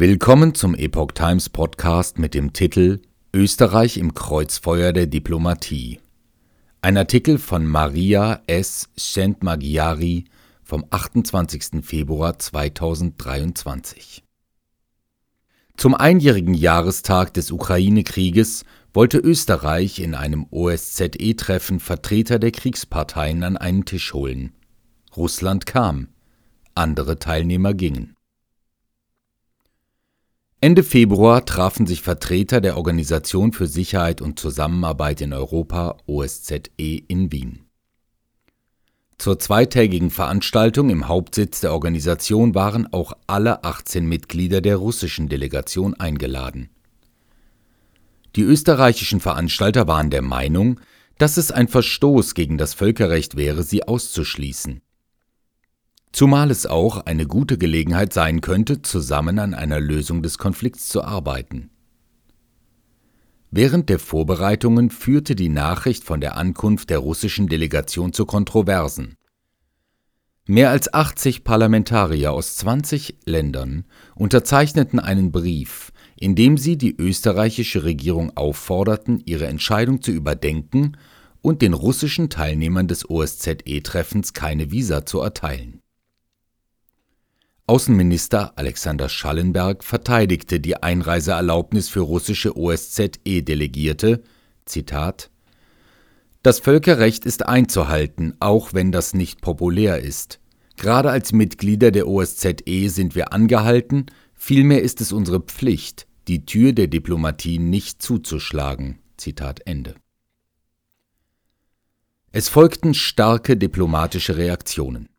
Willkommen zum Epoch Times Podcast mit dem Titel Österreich im Kreuzfeuer der Diplomatie. Ein Artikel von Maria S. Szentmaghiari vom 28. Februar 2023. Zum einjährigen Jahrestag des Ukraine-Krieges wollte Österreich in einem OSZE-Treffen Vertreter der Kriegsparteien an einen Tisch holen. Russland kam, andere Teilnehmer gingen. Ende Februar trafen sich Vertreter der Organisation für Sicherheit und Zusammenarbeit in Europa OSZE in Wien. Zur zweitägigen Veranstaltung im Hauptsitz der Organisation waren auch alle 18 Mitglieder der russischen Delegation eingeladen. Die österreichischen Veranstalter waren der Meinung, dass es ein Verstoß gegen das Völkerrecht wäre, sie auszuschließen zumal es auch eine gute Gelegenheit sein könnte, zusammen an einer Lösung des Konflikts zu arbeiten. Während der Vorbereitungen führte die Nachricht von der Ankunft der russischen Delegation zu Kontroversen. Mehr als 80 Parlamentarier aus 20 Ländern unterzeichneten einen Brief, in dem sie die österreichische Regierung aufforderten, ihre Entscheidung zu überdenken und den russischen Teilnehmern des OSZE-Treffens keine Visa zu erteilen. Außenminister Alexander Schallenberg verteidigte die Einreiseerlaubnis für russische OSZE-Delegierte: Zitat Das Völkerrecht ist einzuhalten, auch wenn das nicht populär ist. Gerade als Mitglieder der OSZE sind wir angehalten, vielmehr ist es unsere Pflicht, die Tür der Diplomatie nicht zuzuschlagen. Zitat Ende. Es folgten starke diplomatische Reaktionen.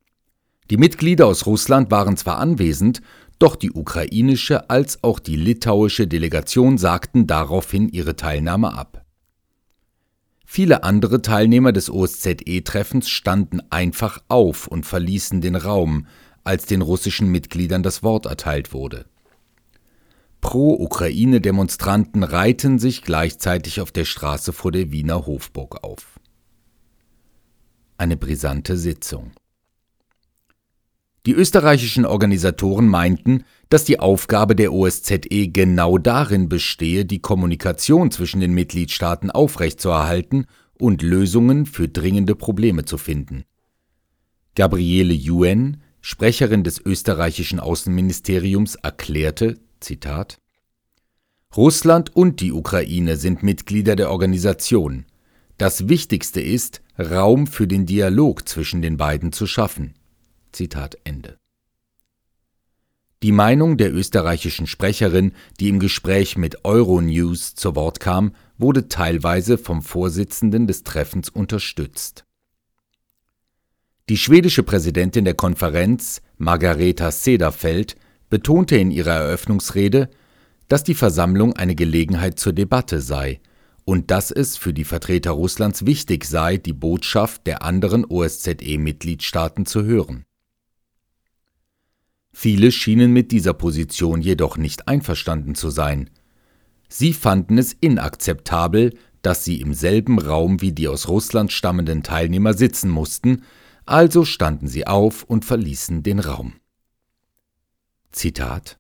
Die Mitglieder aus Russland waren zwar anwesend, doch die ukrainische als auch die litauische Delegation sagten daraufhin ihre Teilnahme ab. Viele andere Teilnehmer des OSZE-Treffens standen einfach auf und verließen den Raum, als den russischen Mitgliedern das Wort erteilt wurde. Pro-Ukraine-Demonstranten reihten sich gleichzeitig auf der Straße vor der Wiener Hofburg auf. Eine brisante Sitzung. Die österreichischen Organisatoren meinten, dass die Aufgabe der OSZE genau darin bestehe, die Kommunikation zwischen den Mitgliedstaaten aufrechtzuerhalten und Lösungen für dringende Probleme zu finden. Gabriele Yuen, Sprecherin des österreichischen Außenministeriums, erklärte, Zitat, Russland und die Ukraine sind Mitglieder der Organisation. Das Wichtigste ist, Raum für den Dialog zwischen den beiden zu schaffen. Zitat Ende. Die Meinung der österreichischen Sprecherin, die im Gespräch mit Euronews zu Wort kam, wurde teilweise vom Vorsitzenden des Treffens unterstützt. Die schwedische Präsidentin der Konferenz, Margareta Sederfeld, betonte in ihrer Eröffnungsrede, dass die Versammlung eine Gelegenheit zur Debatte sei und dass es für die Vertreter Russlands wichtig sei, die Botschaft der anderen OSZE-Mitgliedstaaten zu hören. Viele schienen mit dieser Position jedoch nicht einverstanden zu sein. Sie fanden es inakzeptabel, dass sie im selben Raum wie die aus Russland stammenden Teilnehmer sitzen mussten, also standen sie auf und verließen den Raum. Zitat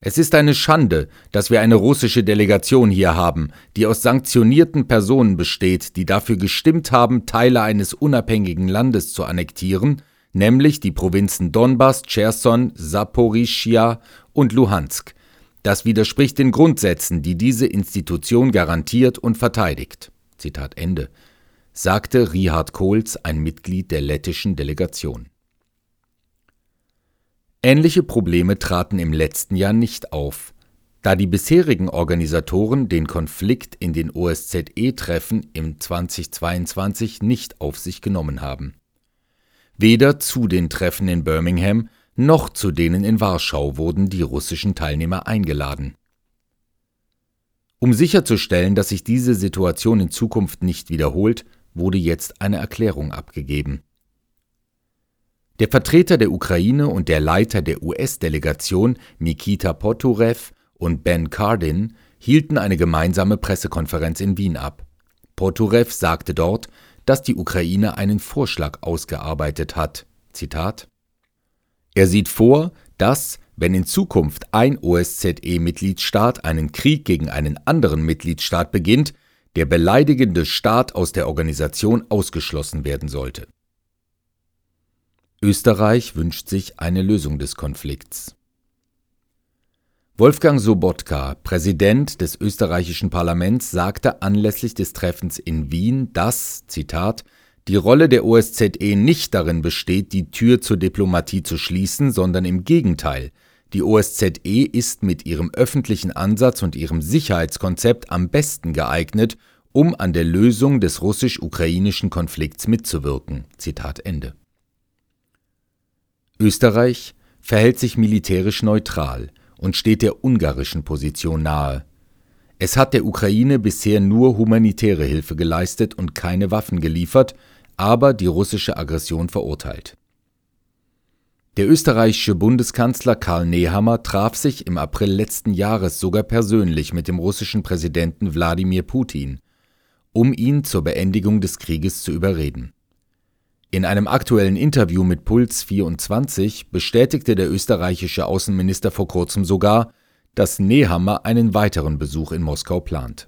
es ist eine Schande, dass wir eine russische Delegation hier haben, die aus sanktionierten Personen besteht, die dafür gestimmt haben, Teile eines unabhängigen Landes zu annektieren nämlich die Provinzen Donbass, Cherson, Saporischia und Luhansk. Das widerspricht den Grundsätzen, die diese Institution garantiert und verteidigt. Zitat Ende, sagte Richard Kohls, ein Mitglied der lettischen Delegation. Ähnliche Probleme traten im letzten Jahr nicht auf, da die bisherigen Organisatoren den Konflikt in den OSZE-Treffen im 2022 nicht auf sich genommen haben. Weder zu den Treffen in Birmingham noch zu denen in Warschau wurden die russischen Teilnehmer eingeladen. Um sicherzustellen, dass sich diese Situation in Zukunft nicht wiederholt, wurde jetzt eine Erklärung abgegeben. Der Vertreter der Ukraine und der Leiter der US-Delegation Mikita Poturev und Ben Cardin hielten eine gemeinsame Pressekonferenz in Wien ab. Poturev sagte dort, dass die Ukraine einen Vorschlag ausgearbeitet hat. Zitat Er sieht vor, dass, wenn in Zukunft ein OSZE-Mitgliedstaat einen Krieg gegen einen anderen Mitgliedstaat beginnt, der beleidigende Staat aus der Organisation ausgeschlossen werden sollte. Österreich wünscht sich eine Lösung des Konflikts. Wolfgang Sobotka, Präsident des österreichischen Parlaments, sagte anlässlich des Treffens in Wien, dass, Zitat, die Rolle der OSZE nicht darin besteht, die Tür zur Diplomatie zu schließen, sondern im Gegenteil. Die OSZE ist mit ihrem öffentlichen Ansatz und ihrem Sicherheitskonzept am besten geeignet, um an der Lösung des russisch-ukrainischen Konflikts mitzuwirken. Zitat Ende. Österreich verhält sich militärisch neutral und steht der ungarischen Position nahe. Es hat der Ukraine bisher nur humanitäre Hilfe geleistet und keine Waffen geliefert, aber die russische Aggression verurteilt. Der österreichische Bundeskanzler Karl Nehammer traf sich im April letzten Jahres sogar persönlich mit dem russischen Präsidenten Wladimir Putin, um ihn zur Beendigung des Krieges zu überreden. In einem aktuellen Interview mit Puls 24 bestätigte der österreichische Außenminister vor kurzem sogar, dass Nehammer einen weiteren Besuch in Moskau plant.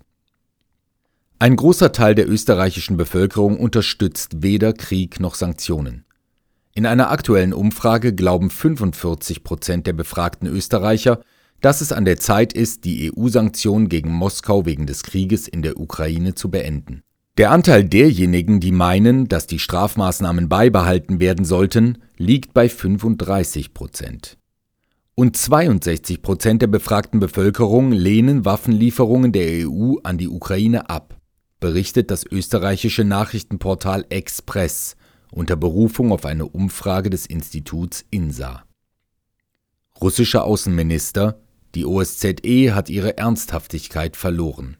Ein großer Teil der österreichischen Bevölkerung unterstützt weder Krieg noch Sanktionen. In einer aktuellen Umfrage glauben 45 Prozent der befragten Österreicher, dass es an der Zeit ist, die EU-Sanktionen gegen Moskau wegen des Krieges in der Ukraine zu beenden. Der Anteil derjenigen, die meinen, dass die Strafmaßnahmen beibehalten werden sollten, liegt bei 35 Prozent. Und 62 Prozent der befragten Bevölkerung lehnen Waffenlieferungen der EU an die Ukraine ab berichtet das österreichische Nachrichtenportal Express unter Berufung auf eine Umfrage des Instituts INSA. Russischer Außenminister, die OSZE hat ihre Ernsthaftigkeit verloren.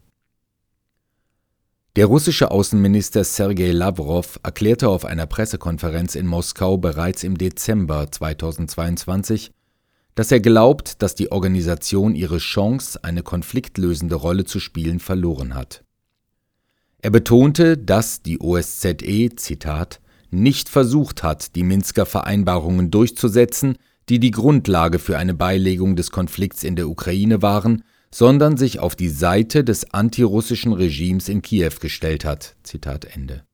Der russische Außenminister Sergei Lavrov erklärte auf einer Pressekonferenz in Moskau bereits im Dezember 2022, dass er glaubt, dass die Organisation ihre Chance, eine konfliktlösende Rolle zu spielen, verloren hat. Er betonte, dass die OSZE, Zitat, nicht versucht hat, die Minsker Vereinbarungen durchzusetzen, die die Grundlage für eine Beilegung des Konflikts in der Ukraine waren, sondern sich auf die Seite des antirussischen Regimes in Kiew gestellt hat. Zitat Ende.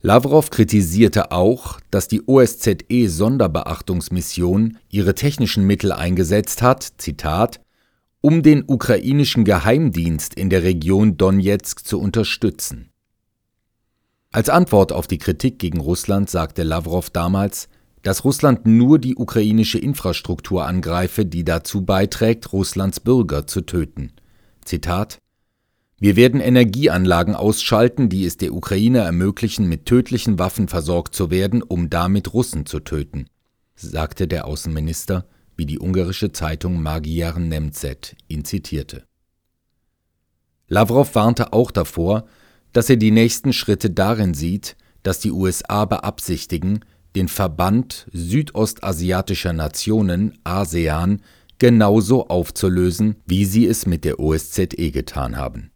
Lavrov kritisierte auch, dass die OSZE Sonderbeachtungsmission ihre technischen Mittel eingesetzt hat, Zitat, um den ukrainischen Geheimdienst in der Region Donetsk zu unterstützen. Als Antwort auf die Kritik gegen Russland sagte Lavrov damals, dass Russland nur die ukrainische Infrastruktur angreife, die dazu beiträgt, Russlands Bürger zu töten. Zitat Wir werden Energieanlagen ausschalten, die es der Ukraine ermöglichen, mit tödlichen Waffen versorgt zu werden, um damit Russen zu töten, sagte der Außenminister wie die ungarische Zeitung Magyar Nemzet ihn zitierte. Lavrov warnte auch davor, dass er die nächsten Schritte darin sieht, dass die USA beabsichtigen, den Verband südostasiatischer Nationen ASEAN genauso aufzulösen, wie sie es mit der OSZE getan haben